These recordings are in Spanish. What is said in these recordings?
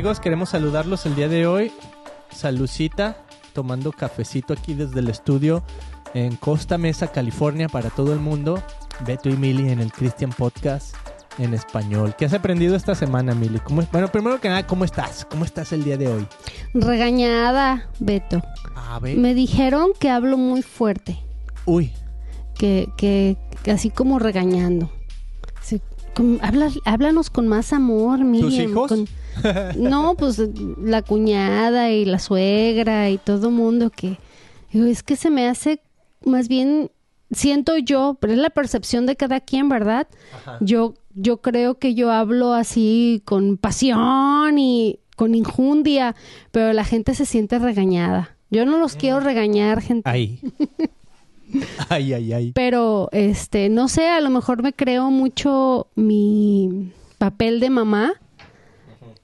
amigos, queremos saludarlos el día de hoy. Salucita, tomando cafecito aquí desde el estudio en Costa Mesa, California, para todo el mundo. Beto y Mili en el Christian Podcast en español. ¿Qué has aprendido esta semana, Mili? ¿Cómo- bueno, primero que nada, ¿cómo estás? ¿Cómo estás el día de hoy? Regañada, Beto. A ver. Me dijeron que hablo muy fuerte, Uy, que, que, que así como regañando. Sí, con- habla- háblanos con más amor, Miriam. hijos? con- no, pues la cuñada y la suegra y todo mundo que... digo, es que se me hace más bien, siento yo, pero es la percepción de cada quien, ¿verdad? Yo, yo creo que yo hablo así con pasión y con injundia, pero la gente se siente regañada. Yo no los quiero regañar, gente. ahí. ay, ay, ay. Pero, este, no sé, a lo mejor me creo mucho mi papel de mamá,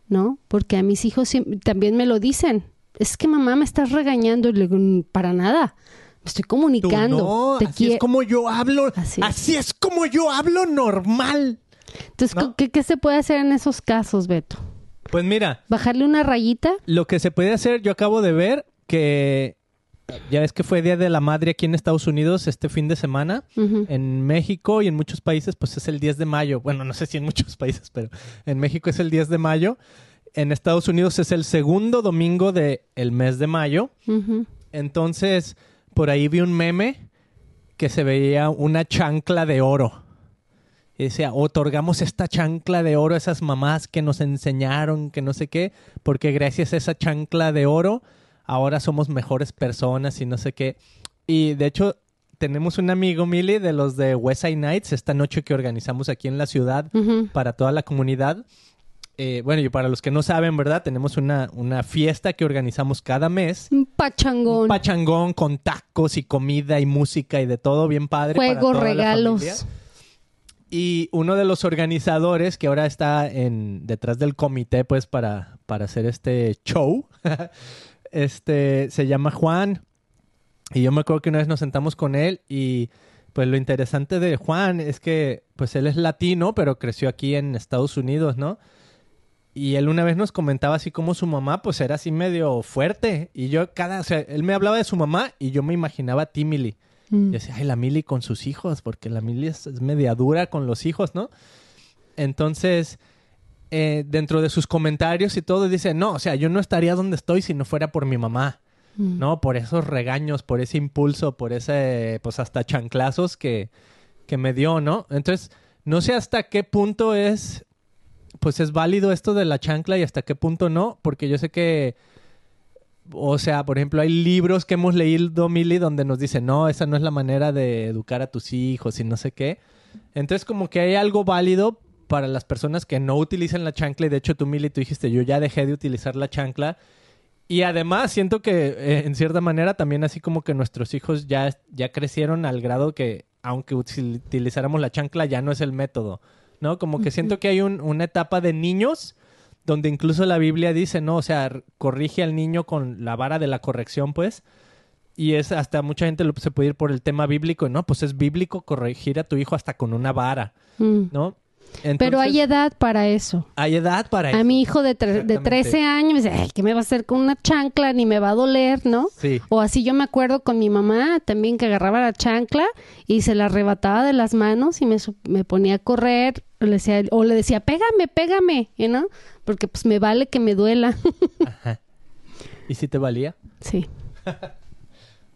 ¿no? Porque a mis hijos también me lo dicen. Es que mamá me estás regañando. Y le digo, "Mm, para nada. Me estoy comunicando. no, Te así es como yo hablo. Así Así es. es. como yo hablo normal. Entonces, ¿no? ¿qué, ¿qué se puede hacer en esos casos, Beto? Pues mira, ¿Bajarle una rayita? lo que se puede hacer, yo acabo de ver que ya ves que fue Día de la Madre aquí en Estados Unidos este fin de semana. En México y en muchos países, pues es el 10 de mayo. Bueno, no sé si en muchos países, pero en México es el 10 de mayo. En Estados Unidos es el segundo domingo del mes de mayo. Entonces, por ahí vi un meme que se veía una chancla de oro. Y decía, otorgamos esta chancla de oro a esas mamás que nos enseñaron, que no sé qué, porque gracias a esa chancla de oro, ahora somos mejores personas y no sé qué. Y de hecho, tenemos un amigo, Mili, de los de West Side Nights, esta noche que organizamos aquí en la ciudad para toda la comunidad. Eh, bueno, y para los que no saben, ¿verdad? Tenemos una, una fiesta que organizamos cada mes. Un pachangón. Un pachangón con tacos y comida y música y de todo bien padre. Juegos, regalos. Y uno de los organizadores que ahora está en detrás del comité, pues, para, para hacer este show, este, se llama Juan. Y yo me acuerdo que una vez nos sentamos con él y pues lo interesante de Juan es que pues él es latino, pero creció aquí en Estados Unidos, ¿no? Y él una vez nos comentaba así como su mamá pues era así medio fuerte. Y yo cada, o sea, él me hablaba de su mamá y yo me imaginaba a ti, Mili. Mm. Y decía, ay, la Mili con sus hijos, porque la Mili es, es media dura con los hijos, ¿no? Entonces, eh, dentro de sus comentarios y todo, dice, no, o sea, yo no estaría donde estoy si no fuera por mi mamá, Mm. ¿no? Por esos regaños, por ese impulso, por ese, pues hasta chanclazos que, que me dio, ¿no? Entonces, no sé hasta qué punto es, pues es válido esto de la chancla y hasta qué punto no, porque yo sé que o sea, por ejemplo, hay libros que hemos leído, Mili, donde nos dicen, no, esa no es la manera de educar a tus hijos y no sé qué. Entonces, como que hay algo válido para las personas que no utilizan la chancla. Y de hecho, tú, Mili, tú dijiste, yo ya dejé de utilizar la chancla. Y además, siento que, eh, en cierta manera, también así como que nuestros hijos ya, ya crecieron al grado que, aunque util- utilizáramos la chancla, ya no es el método, ¿no? Como que siento que hay un- una etapa de niños donde incluso la Biblia dice, ¿no? O sea, corrige al niño con la vara de la corrección, pues. Y es hasta mucha gente lo, se puede ir por el tema bíblico, ¿no? Pues es bíblico corregir a tu hijo hasta con una vara, Mm. ¿No? Pero hay edad para eso. hay edad para A eso. mi hijo de, de Exactamente. 13 años me dice, ay, ¿qué me va a hacer con una chancla? Ni me va a doler, ¿no? Sí. O así yo me acuerdo con mi mamá también que agarraba la chancla y se la arrebataba de las manos y me, ponía a correr o le decía, o le decía, pégame, pégame, you know? Porque pues me vale que me duela. Ajá. ¿Y si te valía? sí.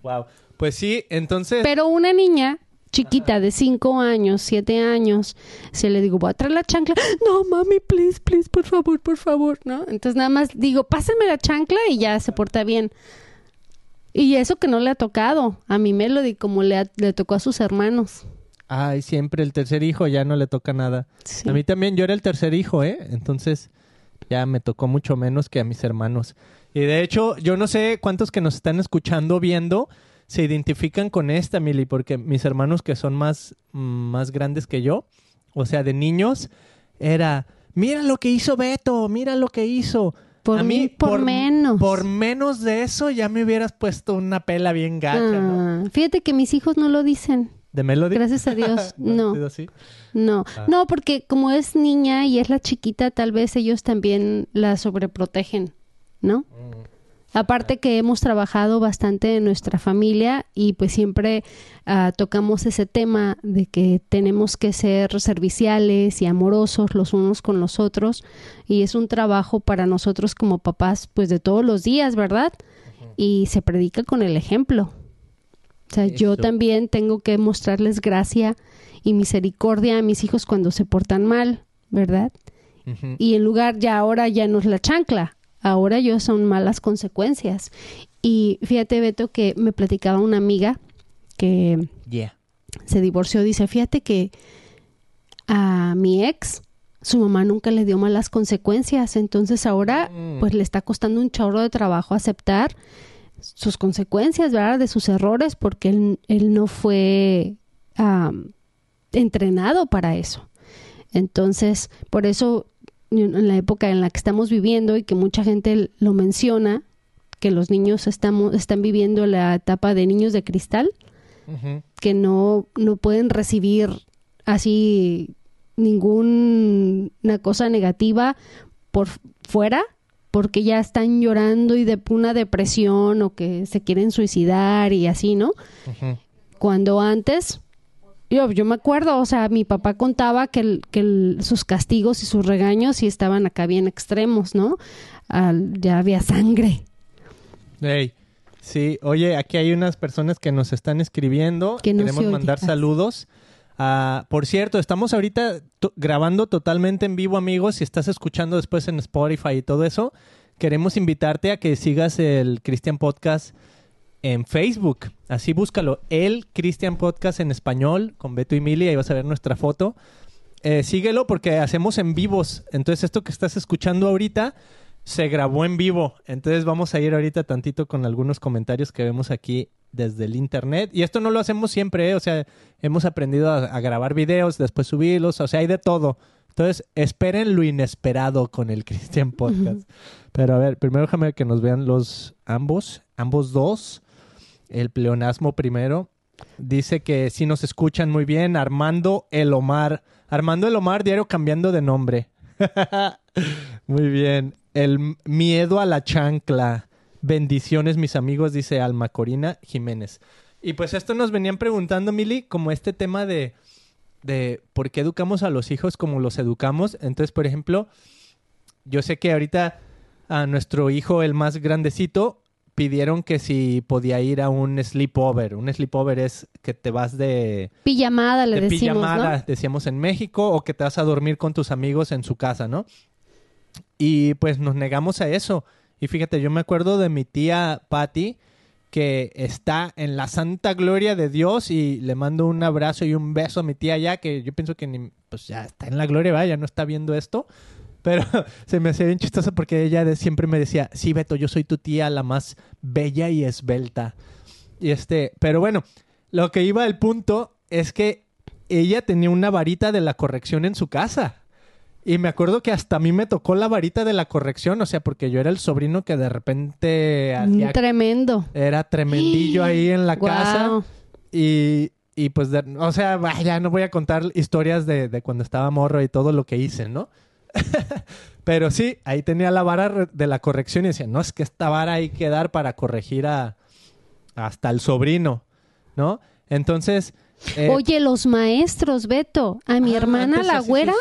Wow. Pues sí, entonces... Pero una niña chiquita de 5 años, 7 años, se le digo, voy a traer la chancla. No, mami, please, please, por favor, por favor, ¿no? Entonces nada más digo, pásenme la chancla y ya se porta bien. Y eso que no le ha tocado. A mi Melody, como le, ha- le tocó a sus hermanos. Ay, siempre el tercer hijo ya no le toca nada. Sí. A mí también, yo era el tercer hijo, ¿eh? Entonces ya me tocó mucho menos que a mis hermanos. Y de hecho, yo no sé cuántos que nos están escuchando, viendo, se identifican con esta, Mili, porque mis hermanos que son más, mm, más grandes que yo, o sea, de niños, era, mira lo que hizo Beto, mira lo que hizo. Por a mí, por menos. Por menos de eso ya me hubieras pueto una pela bien gacha, ¿no? Ah, fíjate que mis hijos no lo dicen. ¿De Melody? Gracias a Dios, ¿No no. así? No, Ah. no, porque como es niña y es la chiquita, tal vez ellos también la sobreprotegen, ¿no? Aparte que hemos trabajado bastante en nuestra familia y pues siempre ah, tocamos ese tema de que tenemos que ser serviciales y amorosos los unos con los otros y es un trabajo para nosotros como papás pues de todos los días, ¿verdad? Y se predica con el ejemplo. O sea, yo también tengo que mostrarles gracia y misericordia a mis hijos cuando se portan mal, ¿verdad? Y en lugar ya ahora ya no es la chancla, ahora yo son malas consecuencias. Y fíjate, Beto, que me platicaba una amiga que Yeah. se divorció, dice, fíjate que a mi ex, su mamá nunca le dio malas consecuencias, entonces ahora Mm. pues le está costando un chorro de trabajo aceptar sus consecuencias, ¿verdad? De sus errores, porque él, él no fue entrenado para eso. Entonces, por eso, en la época en la que estamos viviendo y que mucha gente lo menciona, que los niños estamos, están viviendo la etapa de niños de cristal, que no, no pueden recibir así ninguna cosa negativa por fuera porque ya están llorando y de una depresión o que se quieren suicidar y así, ¿no? Cuando antes, yo, yo me acuerdo, o sea, mi papá contaba que, el- que el- sus castigos y sus regaños sí estaban acá bien extremos, ¿no? Al- ya había sangre. Ey, Sí, oye, aquí hay unas personas que nos están escribiendo. Que no Queremos mandar saludos. Ah, por cierto, estamos ahorita grabando totalmente en vivo, amigos. Si estás escuchando después en Spotify y todo eso, queremos invitarte a que sigas el Christian Podcast en Facebook. Así búscalo, el Christian Podcast en español, con Beto y Mili, ahí vas a ver nuestra foto. Eh, síguelo porque hacemos en vivos. Entonces, esto que estás escuchando ahorita se grabó en vivo. Entonces, vamos a ir ahorita tantito con algunos comentarios que vemos aquí desde el internet. Y esto no lo hacemos siempre, ¿eh? o sea, hemos aprendido a, a grabar videos, después subirlos, o sea, hay de todo. Entonces, esperen lo inesperado con el Christian Podcast. Pero a ver, primero déjame que nos vean los ambos, ambos dos. El pleonasmo primero. Dice que sí nos escuchan muy bien. Armando El Omar. Armando El Omar, diario cambiando de nombre. muy bien. El miedo a la chancla. Bendiciones, mis amigos, dice Alma Corina Jiménez. Y pues esto nos venían preguntando, Mili, como este tema de, de por qué educamos a los hijos como los educamos. Entonces, por ejemplo, yo sé que ahorita a nuestro hijo, el más grandecito, pidieron que si podía ir a un sleepover. Un sleepover es que te vas de, Pijamada le de decimos, pijamada, ¿no? decíamos en México, o que te vas a dormir con tus amigos en su casa, ¿no? Y pues nos negamos a eso. Y fíjate, yo me acuerdo de mi tía Patty, que está en la santa gloria de Dios y le mando un abrazo y un beso a mi tía ya, que yo pienso que ni, pues ya está en la gloria, ¿verdad? ya no está viendo esto. Pero se me hacía bien chistoso porque ella de- siempre me decía, sí, Beto, yo soy tu tía, la más bella y esbelta. Y este, pero bueno, lo que iba al punto es que ella tenía una varita de la corrección en su casa. Y me acuerdo que hasta a mí me tocó la varita de la corrección, o sea, porque yo era el sobrino que de repente hacía Mm, Tremendo. era tremendillo ahí en la casa. Y, y pues, de- o sea, ya no voy a contar historias de, de cuando estaba morro y todo lo que hice, ¿no? Pero sí, ahí tenía la vara de la corrección y decía, no, es que esta vara hay que dar para corregir a hasta el sobrino, ¿no? Entonces... eh, Oye, los maestros, Beto, a mi ah, hermana la güera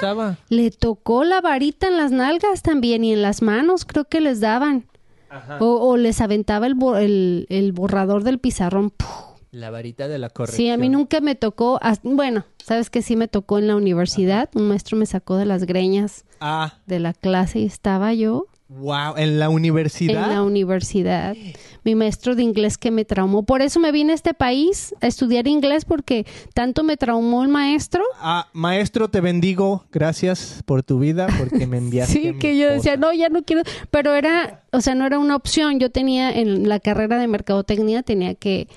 le tocó la varita en las nalgas también y en las manos creo que les daban. Ajá. O, o les aventaba el, el borrador del pizarrón. ¡Puf! La varita de la corrección. Sí, a mí nunca me tocó. Bueno, sabes que sí me tocó en la universidad. Un maestro me sacó de las greñas Ah, de la clase y estaba yo wow, en la en universidad. la universidad. Mi maestro de inglés que me traumó. Por eso me vine a este país a estudiar inglés porque tanto me traumó el maestro. Ah, maestro, te bendigo. Gracias por tu vida, porque me enviaste. Sí, que yo decía, no, ya no quiero. Pero era, o sea, no era una opción. Yo tenía en la carrera de mercadotecnia, tenía que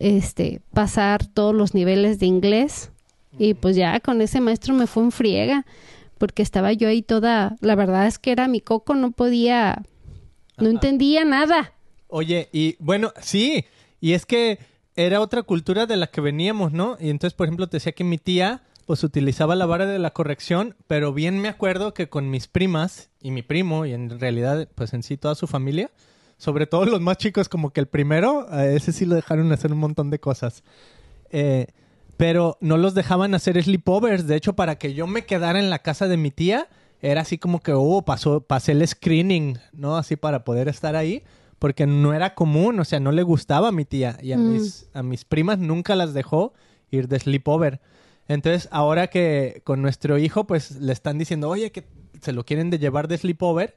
este, pasar todos los niveles de inglés. Y pues ya con ese maestro me fue en friega, porque estaba yo ahí toda. La verdad es que era mi coco, no podía. No entendía nada. Oye, y bueno, sí, y es que era otra cultura de la que veníamos, ¿no? Y entonces, por ejemplo, te decía que mi tía pues utilizaba la vara de la corrección, pero bien me acuerdo que con mis primas y mi primo, y en realidad, pues en sí toda su familia, sobre todo los más chicos, como que el primero, a ese sí lo dejaron hacer un montón de cosas. Eh, pero no los dejaban hacer sleepovers. De hecho, para que yo me quedara en la casa de mi tía, era así como que, oh, pasó, pasé el screening, ¿no? Así para poder estar ahí, porque no era común, o sea, no le gustaba a mi tía. Y a, Mm. mis, a mis primas nunca las dejó ir de sleepover. Entonces, ahora que con nuestro hijo, pues le están diciendo, oye, que se lo quieren de llevar de sleepover.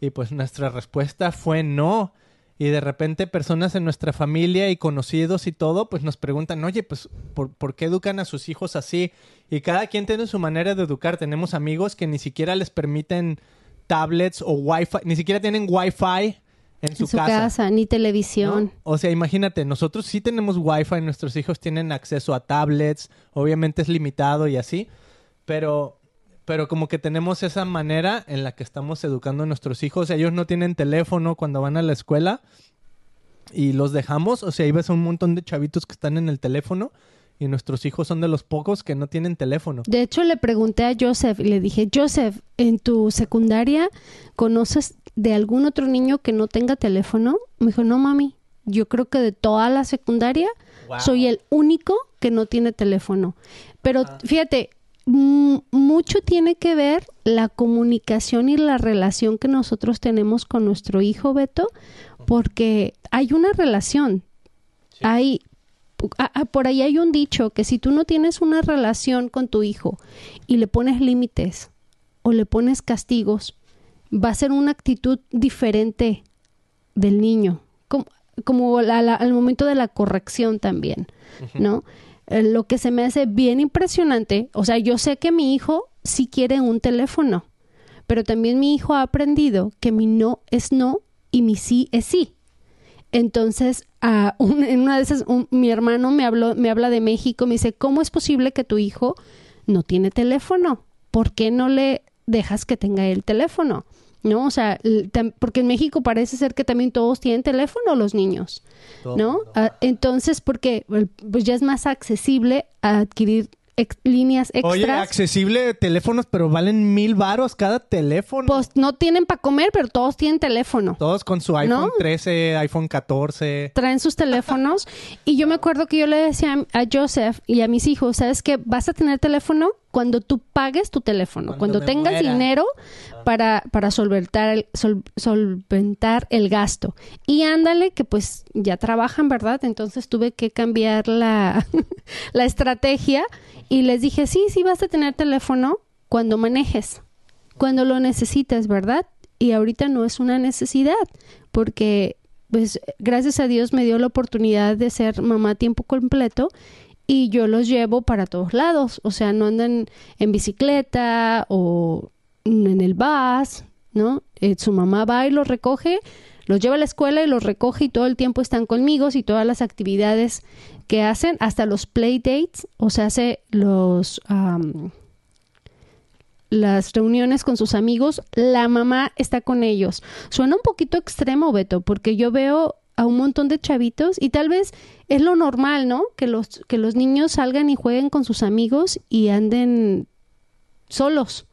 Y pues nuestra respuesta fue no. Y de repente personas en nuestra familia y conocidos y todo, pues nos preguntan, oye, pues, ¿por, por qué educan a sus hijos así? Y cada quien tiene su manera de educar. Tenemos amigos que ni siquiera les permiten tablets o wifi, ni siquiera tienen wifi en su, en su casa, ni televisión. ¿no? O sea, imagínate, nosotros sí tenemos wifi, nuestros hijos tienen acceso a tablets, obviamente es limitado y así, pero, pero como que tenemos esa manera en la que estamos educando a nuestros hijos. Ellos no tienen teléfono cuando van a la escuela y los dejamos, o sea, ahí ves a un montón de chavitos que están en el teléfono y nuestros hijos son de los pocos que no tienen teléfono. De hecho, le pregunté a Joseph y le dije, Joseph, ¿en tu secundaria conoces de algún otro niño que no tenga teléfono? Me dijo, no, mami, yo creo que de toda la secundaria Wow. soy el único que no tiene teléfono. Pero fíjate, mm, mucho tiene que ver la comunicación y la relación que nosotros tenemos con nuestro hijo, Beto, porque hay una relación. Hay, a- a- por ahí hay un dicho que si tú no tienes una relación con tu hijo y le pones límites o le pones castigos, va a ser una actitud diferente del niño, como, como la- la- al momento de la corrección también, ¿no? Eh, lo que se me hace bien impresionante, o sea, yo sé que mi hijo sí quiere un teléfono, pero también mi hijo ha aprendido que mi no es no y mi sí es sí. Entonces, a un- en una de esas, un- mi hermano me habló, me habla de México, me dice, ¿cómo es posible que tu hijo no tiene teléfono? ¿Por qué no le dejas que tenga el teléfono? ¿No? O sea, porque en México parece ser que también todos tienen teléfono los niños, ¿no? Ah, entonces, porque pues ya es más accesible a adquirir ex- líneas extras. Oye, accesible teléfonos, pero valen mil varos cada teléfono. pues no tienen para comer, pero todos tienen teléfono. Todos con su iPhone ¿No? 13, iPhone 14. traen sus teléfonos y yo me acuerdo que yo le decía a Joseph y a mis hijos, ¿sabes qué? Vas a tener teléfono cuando tú pagues tu teléfono, Cuando tengas muera. dinero para, para solventar, el, sol- solventar el gasto. Y ándale, que pues ya trabajan, ¿verdad? Entonces tuve que cambiar la, la estrategia y les dije, sí, sí vas a tener teléfono cuando manejes, cuando lo necesites, ¿verdad? Y ahorita no es una necesidad, porque pues gracias a Dios me dio la oportunidad de ser mamá a tiempo completo y yo los llevo para todos lados, o sea, no andan en bicicleta o en el bus, ¿no? Eh, su mamá va y los recoge, los lleva a la escuela y los recoge y todo el tiempo están conmigo y todas las actividades que hacen, hasta los play dates, o sea, hace los las reuniones con sus amigos, la mamá está con ellos. Suena un poquito extremo, Beto, porque yo veo a un montón de chavitos y tal vez es lo normal, ¿no? Que los, que los niños salgan y jueguen con sus amigos y anden solos.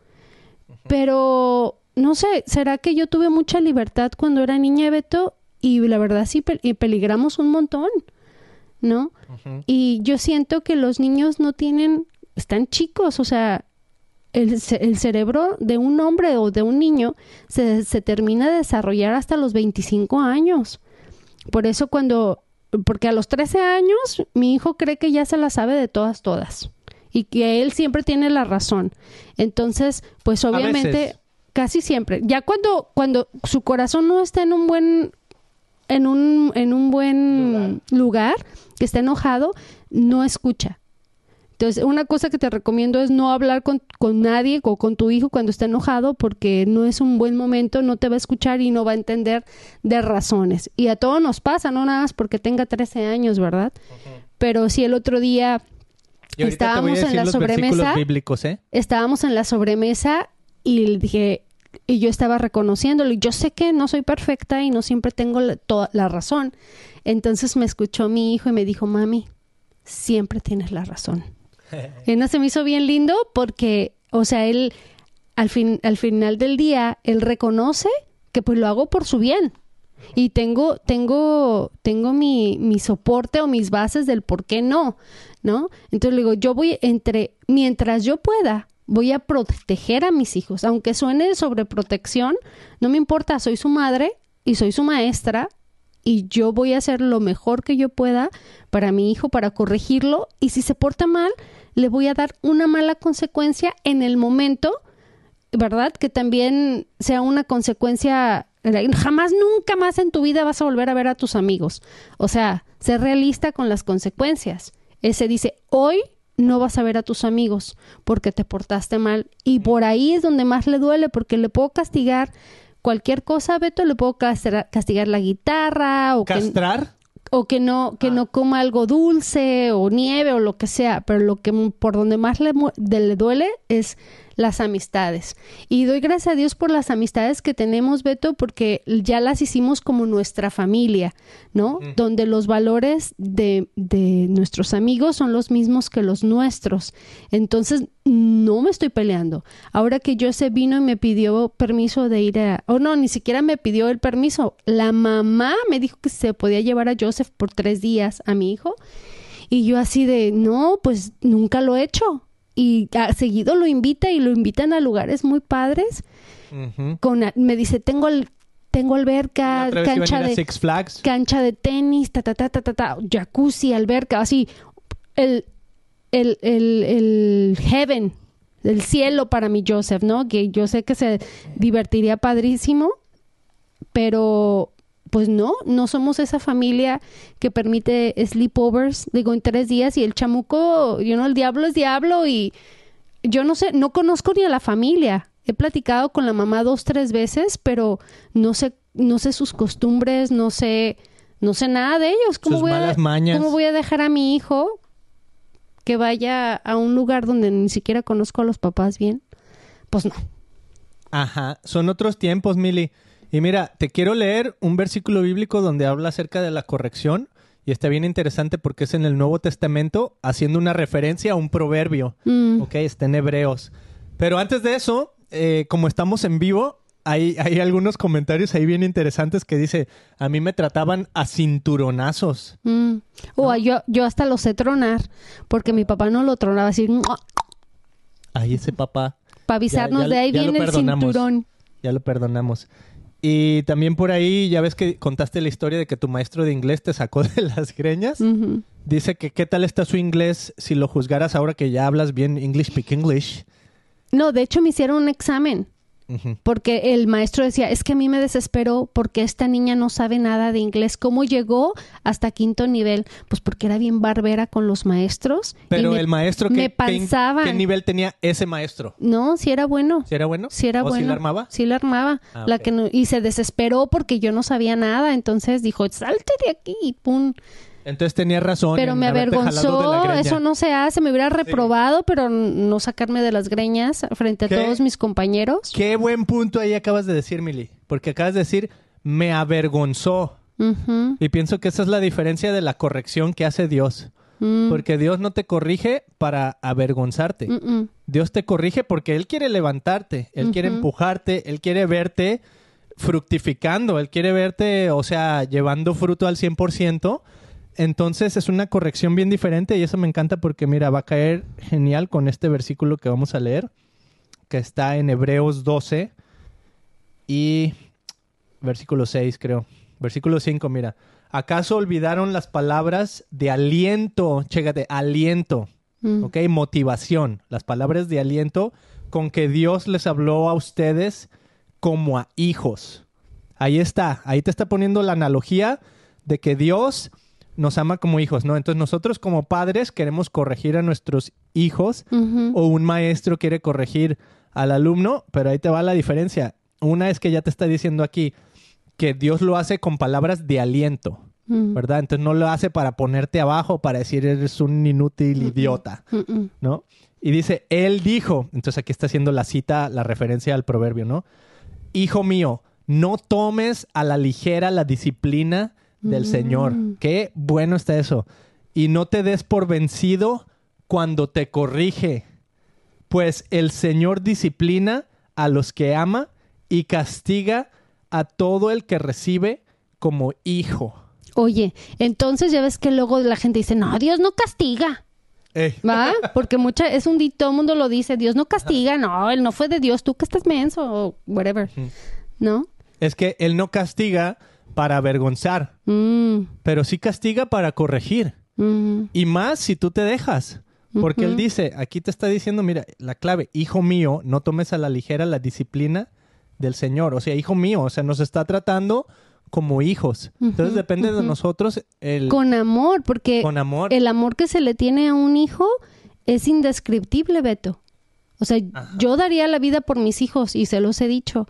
Pero, no sé, ¿será que yo tuve mucha libertad cuando era niña, Beto? Y la verdad sí pe- y peligramos un montón, ¿no? Y yo siento que los niños no tienen, están chicos, o sea, el, ce- el cerebro de un hombre o de un niño se, se termina de desarrollar hasta los 25 años. Por eso cuando, porque a los 13 años mi hijo cree que ya se la sabe de todas, todas. Y que él siempre tiene la razón. Entonces, pues obviamente, casi siempre. Ya cuando, cuando su corazón no está en un buen, en un, en un buen lugar, que está enojado, no escucha. Entonces, una cosa que te recomiendo es no hablar con, con nadie o con tu hijo cuando está enojado porque no es un buen momento, no te va a escuchar y no va a entender de razones. Y a todos nos pasa, no nada más porque tenga 13 años, ¿verdad? Pero si el otro día Y Estábamos en la sobremesa. bíblicos, ¿eh? estábamos en la sobremesa y le dije, y yo estaba reconociéndolo y yo sé que no soy perfecta y no siempre tengo la, toda la razón. Entonces me escuchó mi hijo y me dijo, mami, siempre tienes la razón. no se me hizo bien lindo porque, o sea, él al, fin, al final del día, él reconoce que pues lo hago por su bien. Y tengo, tengo, tengo mi, mi soporte o mis bases del por qué no, ¿no? Entonces le digo, yo voy entre, mientras yo pueda, voy a proteger a mis hijos. Aunque suene sobreprotección, no me importa, soy su madre y soy su maestra y yo voy a hacer lo mejor que yo pueda para mi hijo, para corregirlo y si se porta mal, le voy a dar una mala consecuencia en el momento, ¿verdad? Que también sea una consecuencia Jamás, nunca más en tu vida vas a volver a ver a tus amigos. O sea, ser realista con las consecuencias. Ese dice, hoy no vas a ver a tus amigos porque te portaste mal. Y por ahí es donde más le duele porque le puedo castigar cualquier cosa, Beto, le puedo castigar la guitarra o ¿Castrar? o que no que no coma algo dulce o nieve o lo que sea, pero lo que por donde más le, le duele es las amistades. Y doy gracias a Dios por las amistades que tenemos, Beto, porque ya las hicimos como nuestra familia, ¿no? Donde los valores de, de nuestros amigos son los mismos que los nuestros. Entonces, no me estoy peleando. Ahora que Joseph vino y me pidió permiso de ir a... O no, ni siquiera me pidió el permiso. La mamá me dijo que se podía llevar a Joseph por tres días a mi hijo. Y yo así de, no, pues nunca lo he hecho y seguido lo invita y lo invitan a lugares muy padres. Con, me dice, tengo el, tengo alberca, cancha de Six Flags. cancha de tenis, ta ta ta ta ta, jacuzzi, alberca, así el el, el, el heaven, el cielo para mi Joseph, ¿no? Que yo sé que se divertiría padrísimo, pero pues no, no somos esa familia que permite sleepovers, digo, en tres días y el chamuco, yo no, el diablo es diablo y yo no sé, no conozco ni a la familia. He platicado con la mamá dos, tres veces, pero no sé, no sé sus costumbres, no sé, no sé nada de ellos. ¿Cómo, voy, a, ¿cómo voy a dejar a mi hijo que vaya a un lugar donde ni siquiera conozco a los papás bien? Pues no. Ajá, son otros tiempos, Mili. Y mira, te quiero leer un versículo bíblico donde habla acerca de la corrección y está bien interesante porque es en el Nuevo Testamento haciendo una referencia a un proverbio. Mm. Ok, está en Hebreos. Pero antes de eso, eh, como estamos en vivo, hay, hay, algunos comentarios ahí bien interesantes que dice, a mí me trataban a cinturonazos. Mm. O yo, yo hasta lo sé tronar, porque mi papá no lo tronaba así. Ahí ese papá. Para avisarnos de ahí viene el cinturón. Ya lo perdonamos. Y también por ahí, ya ves que contaste la historia de que tu maestro de inglés te sacó de las greñas. Dice que qué tal está su inglés si lo juzgaras ahora que ya hablas bien English Speak English. No, de hecho me hicieron un examen porque el maestro decía, es que a mí me desesperó porque esta niña no sabe nada de inglés. ¿Cómo llegó hasta quinto nivel? Pues porque era bien barbera con los maestros. Pero el maestro, ¿qué, ¿qué, nivel tenía ese maestro? No, si era bueno. ¿Si era bueno? Si era bueno. ¿Sí la armaba? Sí la armaba. Ah, la que y se desesperó porque yo no sabía nada. Entonces dijo, salte de aquí y pum entonces tenía razón. Pero me avergonzó, eso no se hace, me hubiera reprobado, pero no sacarme de las greñas frente a todos mis compañeros. Qué buen punto ahí acabas de decir, Mili, porque acabas de decir, me avergonzó. Y pienso que esa es la diferencia de la corrección que hace Dios. Mm. Porque Dios no te corrige para avergonzarte. Dios te corrige porque Él quiere levantarte, Él quiere empujarte, Él quiere verte fructificando, Él quiere verte, o sea, llevando fruto al 100%. Entonces es una corrección bien diferente y eso me encanta porque mira, va a caer genial con este versículo que vamos a leer, que está en Hebreos 12 y versículo 6 creo. Versículo 5, mira. ¿Acaso olvidaron las palabras de aliento? Chécate, aliento. Mm. ¿Ok? Motivación. Las palabras de aliento con que Dios les habló a ustedes como a hijos. Ahí está. Ahí te está poniendo la analogía de que Dios nos ama como hijos, ¿no? Entonces nosotros como padres queremos corregir a nuestros hijos o un maestro quiere corregir al alumno, pero ahí te va la diferencia. Una es que ya te está diciendo aquí que Dios lo hace con palabras de aliento, ¿verdad? Entonces no lo hace para ponerte abajo, para decir eres un inútil idiota, ¿no? Y dice, Él dijo, entonces aquí está haciendo la cita, la referencia al proverbio, ¿no? hijo mío, no tomes a la ligera la disciplina del Señor. Qué bueno está eso. Y no te des por vencido cuando te corrige, pues el Señor disciplina a los que ama y castiga a todo el que recibe como hijo. Oye, entonces ya ves que luego la gente dice, no, Dios no castiga. Ey. ¿Va? Porque mucha, es un todo el mundo lo dice, Dios no castiga, no, él no fue de Dios, tú que estás menso o whatever. ¿No? Es que Él no castiga para avergonzar, Mm, pero sí castiga para corregir. mm, Y más si tú te dejas. Porque Él dice, aquí te está diciendo, mira, la clave, hijo mío, no tomes a la ligera la disciplina del Señor. O sea, hijo mío, o sea, nos está tratando como hijos. Entonces depende de nosotros el... Con amor, porque Con amor. el amor que se le tiene a un hijo es indescriptible, Beto. O sea, yo daría la vida por mis hijos y se los he dicho.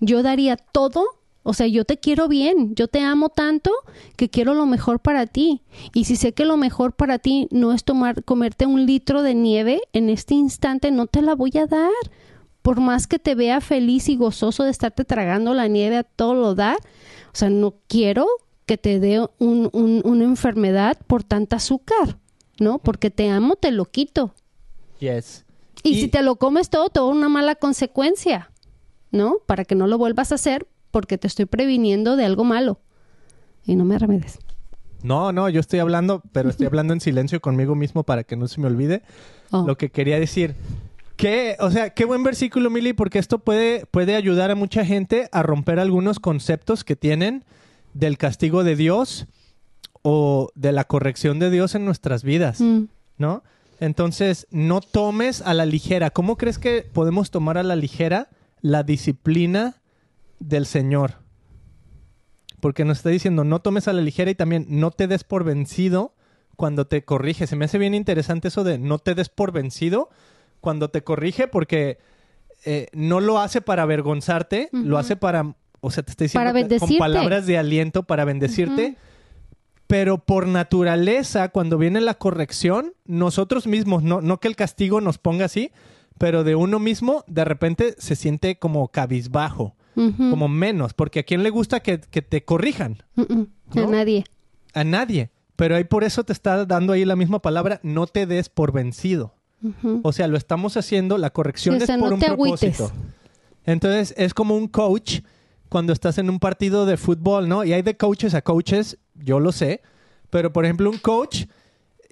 Yo daría todo. O sea, yo te quiero bien, yo te amo tanto que quiero lo mejor para ti. Y si sé que lo mejor para ti no es tomar, comerte un litro de nieve en este instante, no te la voy a dar. Por más que te vea feliz y gozoso de estarte tragando la nieve a todo lo dar, o sea, no quiero que te dé un- un- una enfermedad por tanta azúcar, ¿no? Porque te amo, te lo quito. Yes. Y, si te lo comes todo, te da una mala consecuencia, ¿no? Para que no lo vuelvas a hacer porque te estoy previniendo de algo malo. Y no me remedes. No, no, yo estoy hablando, pero estoy hablando en silencio conmigo mismo para que no se me olvide Oh. lo que quería decir. Que, o sea, qué buen versículo, Mili, porque esto puede, puede ayudar a mucha gente a romper algunos conceptos que tienen del castigo de Dios o de la corrección de Dios en nuestras vidas, Mm. ¿no? Entonces, no tomes a la ligera. ¿Cómo crees que podemos tomar a la ligera la disciplina del Señor? Porque nos está diciendo, no tomes a la ligera y también no te des por vencido cuando te corrige. Se me hace bien interesante eso de no te des por vencido cuando te corrige porque eh, no lo hace para avergonzarte, lo hace para, o sea, te está diciendo Para con palabras de aliento para bendecirte. Pero por naturaleza, cuando viene la corrección, nosotros mismos, no, no que el castigo nos ponga así, pero de uno mismo, de repente se siente como cabizbajo, Como menos, porque a quién le gusta que, que te corrijan? A nadie. A nadie. Pero ahí por eso te está dando ahí la misma palabra, no te des por vencido. O sea, lo estamos haciendo, la corrección Sí, o sea, es por no un te agüites. propósito. Entonces, es como un coach cuando estás en un partido de fútbol, ¿no? Y hay de coaches a coaches, yo lo sé. Pero, por ejemplo, un coach,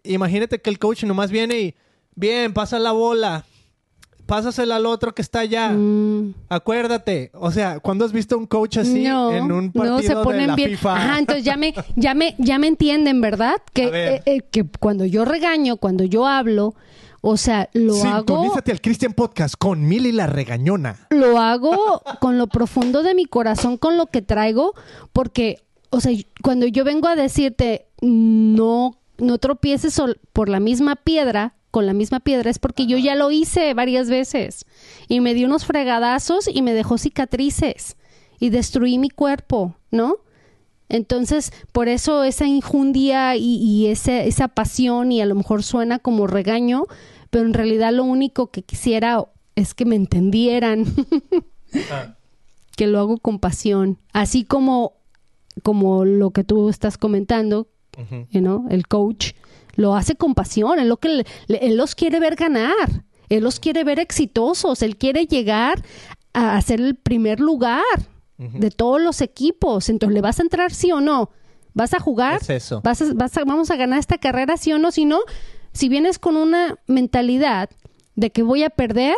imagínate que el coach nomás viene y, bien, pasa la bola, pásasela al otro que está allá. Mm. Acuérdate. O sea, ¿cuándo has visto un coach así no, en un partido no se de ponen la bien. FIFA? Ajá, entonces ya me, ya me, ya me entienden, ¿verdad? Que, eh, eh, que cuando yo regaño, cuando yo hablo, o sea, lo hago, Sintonízate al Christian Podcast con Mili la regañona. lo hago con lo profundo de mi corazón, con lo que traigo, porque, o sea, cuando yo vengo a decirte no, no tropieces por la misma piedra, con la misma piedra, es porque yo ya lo hice varias veces. Y me di unos fregadazos y me dejó cicatrices. Y destruí mi cuerpo, ¿no? Entonces, por eso esa injundia y, esa pasión, y a lo mejor suena como regaño, pero en realidad lo único que quisiera es que me entendieran, que lo hago con pasión, así como, como lo que tú estás comentando, Ujú. you know, el coach, lo hace con pasión, él, lo que le- él los quiere ver ganar, él los quiere ver exitosos, él quiere llegar a hacer el primer lugar de todos los equipos, entonces le vas a entrar sí o no, vas a jugar, Es eso. vas a- vas a- vamos a ganar esta carrera sí o no, si no, si vienes con una mentalidad de que voy a perder,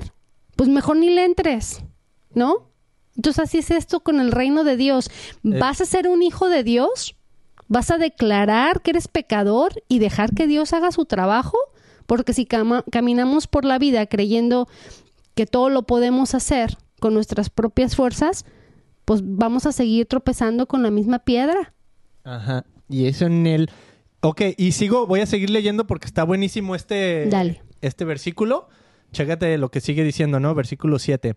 pues mejor ni le entres, ¿no? Entonces así es esto con el reino de Dios. ¿Vas a ser un hijo de Dios? ¿Vas a declarar que eres pecador y dejar que Dios haga su trabajo? Porque si caminamos por la vida creyendo que todo lo podemos hacer con nuestras propias fuerzas, pues vamos a seguir tropezando con la misma piedra. Ajá. Y eso en el... Ok, y sigo, voy a seguir leyendo porque está buenísimo este, Dale. este versículo. Chécate lo que sigue diciendo, ¿no? Versículo 7.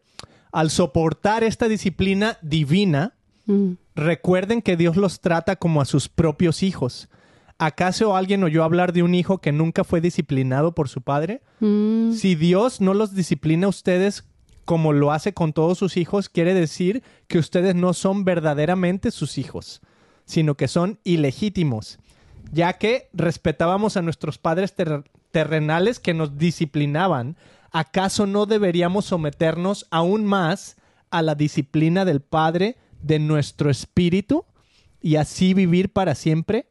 Al soportar esta disciplina divina, Mm. Recuerden que Dios los trata como a sus propios hijos. ¿Acaso alguien oyó hablar de un hijo que nunca fue disciplinado por su padre? Mm. Si Dios no los disciplina a ustedes como lo hace con todos sus hijos, quiere decir que ustedes no son verdaderamente sus hijos, sino que son ilegítimos, ya que respetábamos a nuestros padres ter- terrenales que nos disciplinaban. ¿Acaso no deberíamos someternos aún más a la disciplina del Padre de nuestro espíritu y así vivir para siempre?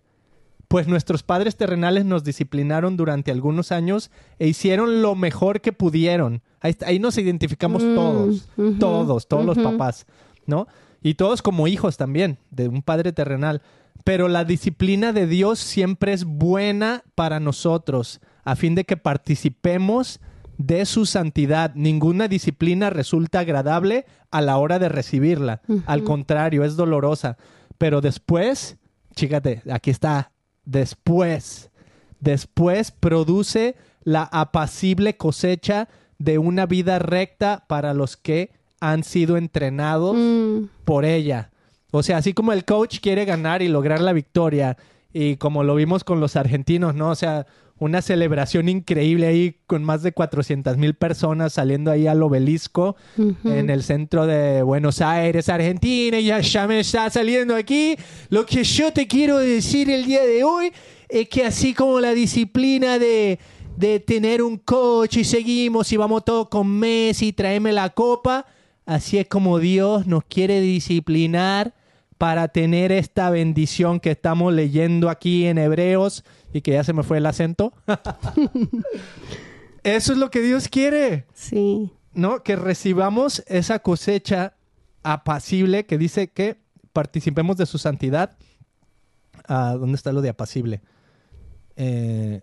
Pues nuestros padres terrenales nos disciplinaron durante algunos años e hicieron lo mejor que pudieron. Ahí, nos identificamos Mm, todos, todos, todos los papás, ¿no? Y todos como hijos también, de un padre terrenal. Pero la disciplina de Dios siempre es buena para nosotros, a fin de que participemos de su santidad. Ninguna disciplina resulta agradable a la hora de recibirla. Al contrario, es dolorosa. Pero después, chícate, aquí está, después, después produce la apacible cosecha de una vida recta para los que han sido entrenados Mm, por ella. O sea, así como el coach quiere ganar y lograr la victoria, y como lo vimos con los argentinos, ¿no? O sea, una celebración increíble ahí con más de 400 mil personas saliendo ahí al obelisco en el centro de Buenos Aires, Argentina, y ya, ya me está saliendo aquí. Lo que yo te quiero decir el día de hoy es que así como la disciplina de, de tener un coche y seguimos y vamos todos con Messi, tráeme la copa, así es como Dios nos quiere disciplinar para tener esta bendición que estamos leyendo aquí en Hebreos y que ya se me fue el acento. Eso es lo que Dios quiere. Sí. ¿no? Que recibamos esa cosecha apacible que dice que participemos de su santidad. Ah, ¿Dónde está lo de apacible? Eh,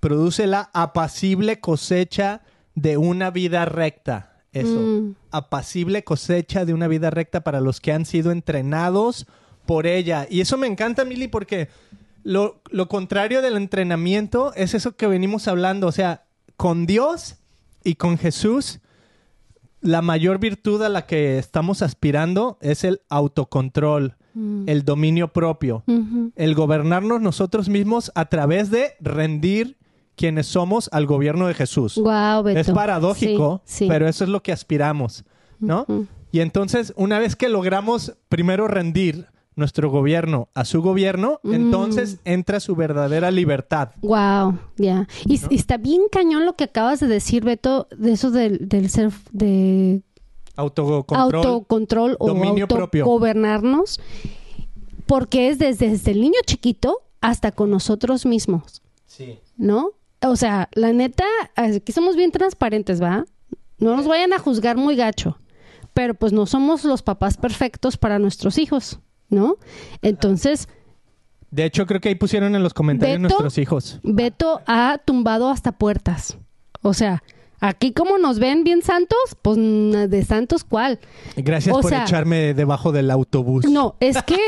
produce la apacible cosecha de una vida recta. Eso. Mm. Apacible cosecha de una vida recta para los que han sido entrenados por ella. Y eso me encanta, Mili, porque lo, lo contrario del entrenamiento es eso que venimos hablando. O sea, con Dios y con Jesús, la mayor virtud a la que estamos aspirando es el autocontrol, Mm. el dominio propio, el gobernarnos nosotros mismos a través de rendir quienes somos al gobierno de Jesús. Beto. Es paradójico, Sí, sí. pero eso es lo que aspiramos, ¿no? Y entonces, una vez que logramos primero rendir nuestro gobierno a su gobierno, Mm. entonces entra su verdadera libertad. Wow, ya. Y, y está bien cañón lo que acabas de decir, Beto, de eso del, del ser de Autocontrol. autocontrol o dominio propio. autogobernarnos, porque es desde, desde el niño chiquito hasta con nosotros mismos, Sí. ¿no? O sea, la neta, aquí somos bien transparentes, ¿va? No nos vayan a juzgar muy gacho, pero pues no somos los papás perfectos para nuestros hijos, ¿no? Entonces, De hecho, creo que ahí pusieron en los comentarios Beto. nuestros hijos. Beto ha tumbado hasta puertas. O sea, aquí como nos ven bien santos, pues de santos cuál. Gracias O por sea- echarme debajo del autobús. No, es que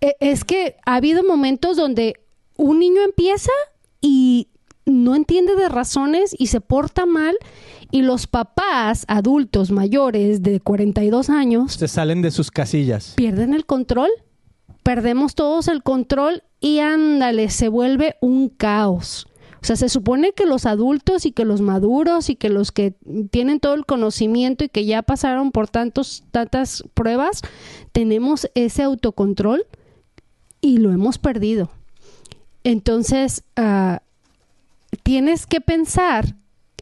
e- es que ha habido momentos donde un niño empieza y no entiende de razones y se porta mal y los papás adultos mayores de 42 años Se salen de sus casillas. pierden el control, perdemos todos el control y ándale, se vuelve un caos. O sea, se supone que los adultos y que los maduros y que los que tienen todo el conocimiento y que ya pasaron por tantos, tantas pruebas, tenemos ese autocontrol y lo hemos perdido. Entonces, ah, tienes que pensar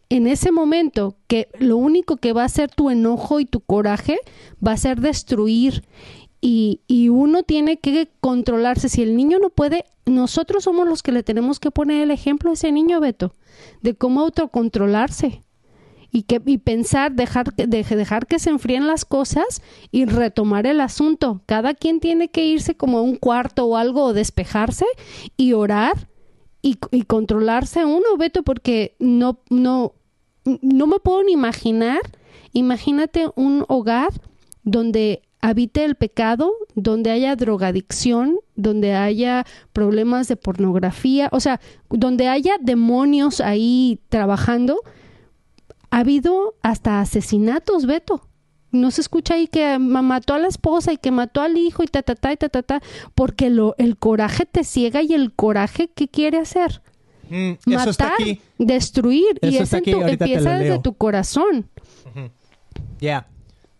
en ese momento que lo único que va a hacer tu enojo y tu coraje va a ser destruir y, y uno tiene que controlarse. Si el niño no puede, nosotros somos los que le tenemos que poner el ejemplo a ese niño, Beto, de cómo autocontrolarse y, que, y pensar, dejar, de- dejar que se enfríen las cosas y retomar el asunto. Cada quien tiene que irse como a un cuarto o algo o despejarse y orar y, controlarse uno, Beto, porque no, no, no me puedo ni imaginar. Imagínate un hogar donde habite el pecado, donde haya drogadicción, donde haya problemas de pornografía, o sea, donde haya demonios ahí trabajando. Ha habido hasta asesinatos, Beto. No se escucha ahí que ma- mató a la esposa y que mató al hijo y ta ta ta y ta ta ta, porque lo, el coraje te ciega y el coraje ¿qué quiere hacer? Mm, eso está aquí. destruir y Eso eso tu- te lo empieza desde tu corazón. Yeah.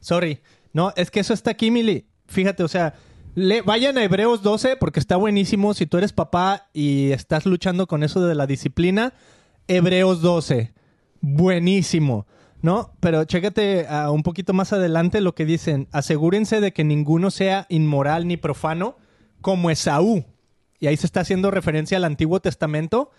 Sorry. No, es que eso está aquí, Mili. Fíjate, o sea, le, vayan a Hebreos 12 porque está buenísimo. Si tú eres papá y estás luchando con eso de la disciplina, Hebreos 12. Buenísimo. ¿No? Pero chécate ah, un poquito más adelante lo que dicen. Asegúrense de que ninguno sea inmoral ni profano como Esaú. Y ahí se está haciendo referencia al Antiguo Testamento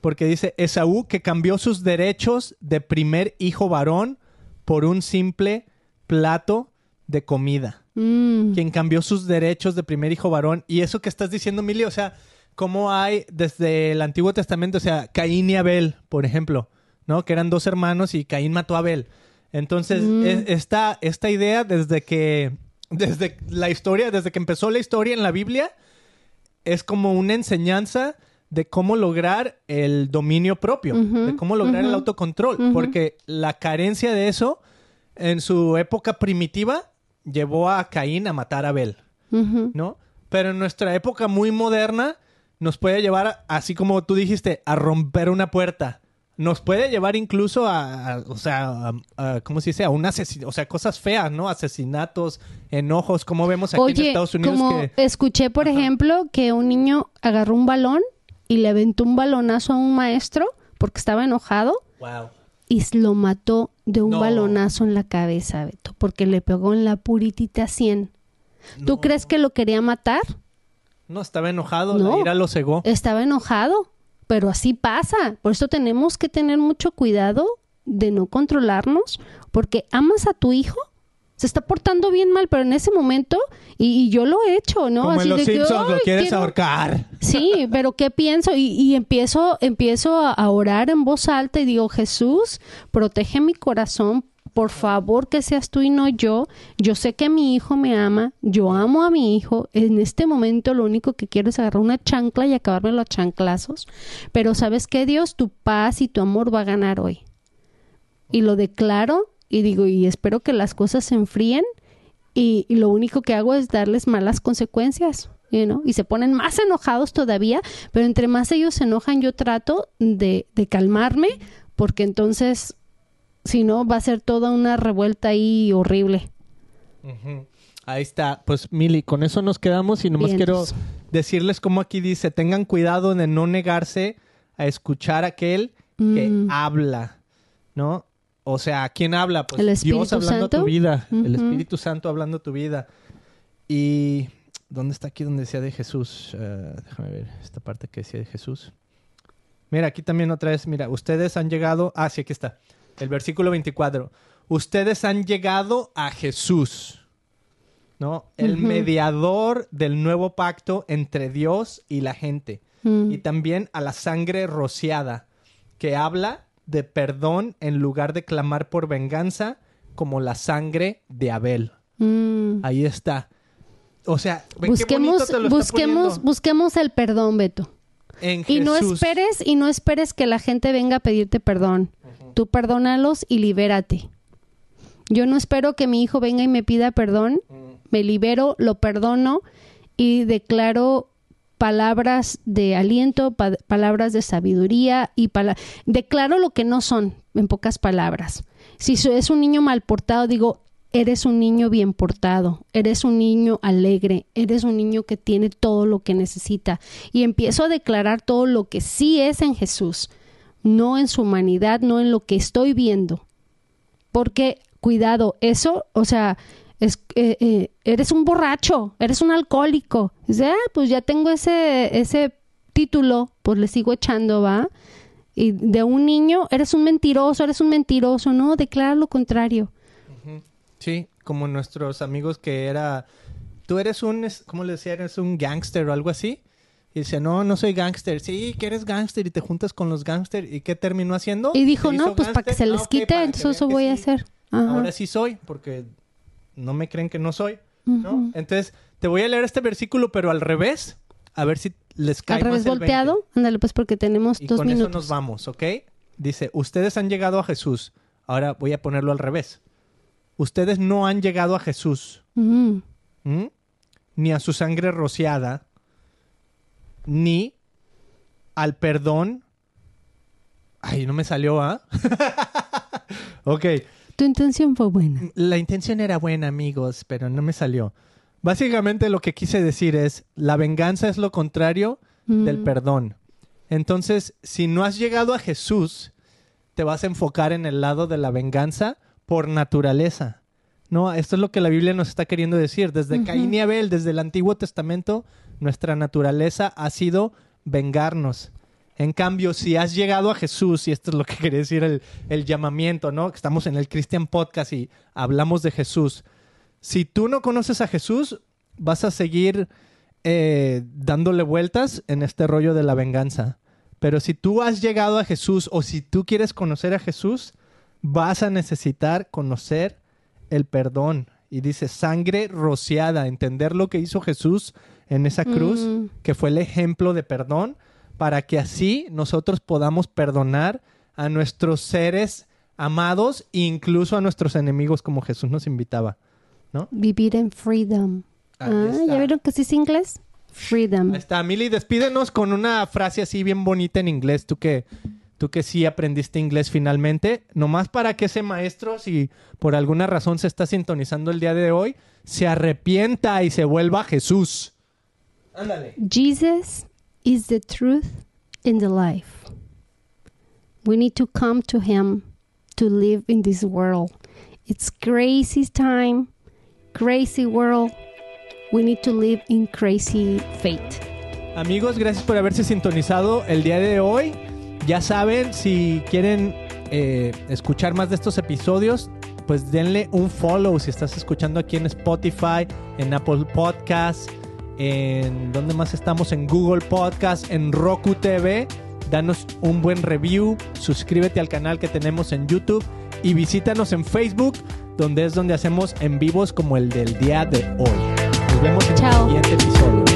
porque dice Esaú que cambió sus derechos de primer hijo varón por un simple plato de comida. Mm. Quien cambió sus derechos de primer hijo varón. Y eso que estás diciendo, Mili, o sea, cómo hay desde el Antiguo Testamento, o sea, Caín y Abel, por ejemplo, ¿no? Que eran dos hermanos y Caín mató a Abel. Entonces, Mm. esta, esta idea desde que, desde la historia, desde que empezó la historia en la Biblia, es como una enseñanza de cómo lograr el dominio propio, de cómo lograr el autocontrol, porque la carencia de eso en su época primitiva llevó a Caín a matar a Abel. ¿no? Pero en nuestra época muy moderna nos puede llevar, así como tú dijiste, a romper una puerta. Nos puede llevar incluso a, a- o sea, a, a- ¿cómo se dice? A un asesino, o sea, cosas feas, ¿no? Asesinatos, enojos, como vemos aquí en Estados Unidos como que... escuché, por ejemplo, que un niño agarró un balón y le aventó un balonazo a un maestro porque estaba enojado Wow. y lo mató de un No. balonazo en la cabeza, Beto, porque le pegó en la puritita 100. ¿Tú crees que lo quería matar? No, estaba enojado, No. la ira lo cegó. Estaba enojado, pero así pasa. Por eso tenemos que tener mucho cuidado de no controlarnos, porque amas a tu hijo, se está portando bien mal, pero en ese momento, y, y yo lo he hecho, ¿no? Como Así en los de que, Simpsons, lo "Ay, quieres quiero-". ahorcar. Sí, pero ¿qué pienso? Y, y empiezo, empiezo a orar en voz alta y digo, Jesús, protege mi corazón, por favor que seas tú y no yo. Yo sé que mi hijo me ama, yo amo a mi hijo. En este momento lo único que quiero es agarrar una chancla y acabarme los chanclazos. Pero sabes qué, Dios, tu paz y tu amor va a ganar hoy. Y lo declaro y digo, y espero que las cosas se enfríen y, y lo único que hago es darles malas consecuencias, you know, y se ponen más enojados todavía, pero entre más ellos se enojan yo trato de, de calmarme porque entonces si no va a ser toda una revuelta ahí horrible. Ahí está. Pues, Mili, con eso nos quedamos y nomás quiero Vientos. decirles como aquí dice, tengan cuidado de no negarse a escuchar a aquel que Mm. habla, ¿no? O sea, ¿quién habla? Pues ¿El Dios hablando a tu vida, el. Espíritu Santo hablando a tu vida. Y ¿dónde está aquí donde decía de Jesús? Eh, déjame ver esta parte que decía de Jesús. Mira, aquí también otra vez, mira, ustedes han llegado, ah, sí, aquí está, el versículo 24. Ustedes han llegado a Jesús, ¿no? El mediador del nuevo pacto entre Dios y la gente. Mm. Y también a la sangre rociada, que habla de perdón en lugar de clamar por venganza, como la sangre de Abel. Mm. Ahí está. O sea, Busquemos, te lo está busquemos, busquemos el perdón, Beto. en Y no esperes, y no esperes que la gente venga a pedirte perdón. Tú perdónalos y libérate. Yo no espero que mi hijo venga y me pida perdón. Me libero, lo perdono y declaro palabras de aliento, pa- palabras de sabiduría y pala- declaro lo que no son, en pocas palabras. Si es un niño mal portado, digo, eres un niño bien portado, eres un niño alegre, eres un niño que tiene todo lo que necesita. Y empiezo a declarar todo lo que sí es en Jesús, no en su humanidad, no en lo que estoy viendo. Porque, cuidado, eso, o sea, es, eh, eh, eres un borracho, eres un alcohólico. Dice, ah, pues ya tengo ese, ese título, pues le sigo echando, ¿va? Y de un niño, eres un mentiroso, eres un mentiroso, no, declara lo contrario. Sí, como nuestros amigos que era... Tú eres un... ¿Cómo le decía? Eres un gangster o algo así. Y dice, no, no soy gangster. Sí, que eres gangster y te juntas con los gangster. ¿Y qué terminó haciendo? Y dijo, ¿Se hizo no, pues para que gángster? se Ah, les quite, entonces eso voy a hacer. Ajá. Ahora sí soy, porque no me creen que no soy. Entonces, te voy a leer este versículo, pero al revés. A ver si les cae Al revés más el 20. volteado, ándale pues porque tenemos Y dos con eso nos vamos, ¿ok? Dice, ustedes han llegado a Jesús. Ahora voy a ponerlo al revés. Ustedes no han llegado a Jesús, Ujú. ¿m? ni a su sangre rociada, ni al perdón. Ay, no me salió, ¿ah? ok. tu intención fue buena. La intención era buena, amigos, pero no me salió. Básicamente lo que quise decir es, la venganza es lo contrario del Mm. perdón. Entonces, si no has llegado a Jesús, te vas a enfocar en el lado de la venganza por naturaleza. No, esto es lo que la Biblia nos está queriendo decir. Desde Ujú. Caín y Abel, desde el Antiguo Testamento, nuestra naturaleza ha sido vengarnos. En cambio, si has llegado a Jesús, y esto es lo que quería decir el, llamamiento, ¿no? Estamos en el Christian Podcast y hablamos de Jesús. Si tú no conoces a Jesús, vas a seguir eh, dándole vueltas en este rollo de la venganza. Pero si tú has llegado a Jesús o si tú quieres conocer a Jesús, vas a necesitar conocer el perdón. Y dice sangre rociada, entender lo que hizo Jesús en esa cruz, Mm. que fue el ejemplo de perdón, para que así nosotros podamos perdonar a nuestros seres amados e incluso a nuestros enemigos como Jesús nos invitaba. Vivir en freedom. Ah. ¿ya vieron que sí es inglés? Freedom. Ahí está, Mili, despídenos con una frase así bien bonita en inglés, tú que, tú que sí aprendiste inglés finalmente, nomás para que ese maestro, si por alguna razón se está sintonizando el día de hoy, se arrepienta y se vuelva Jesús. Ándale. Jesus is the truth and the life. We need to come to Him to live in this world. It's crazy time, crazy world. We need to live in crazy fate. Amigos, gracias por haberse sintonizado el día de hoy. Ya saben, si quieren eh, escuchar más de estos episodios, pues denle un follow si estás escuchando aquí en Spotify, en Apple Podcasts, en donde más estamos, en Google Podcast, en Roku TV. Danos un buen review, suscríbete al canal que tenemos en YouTube y visítanos en Facebook, donde es donde hacemos en vivos como el del día de hoy. Nos vemos en Chao. el siguiente episodio.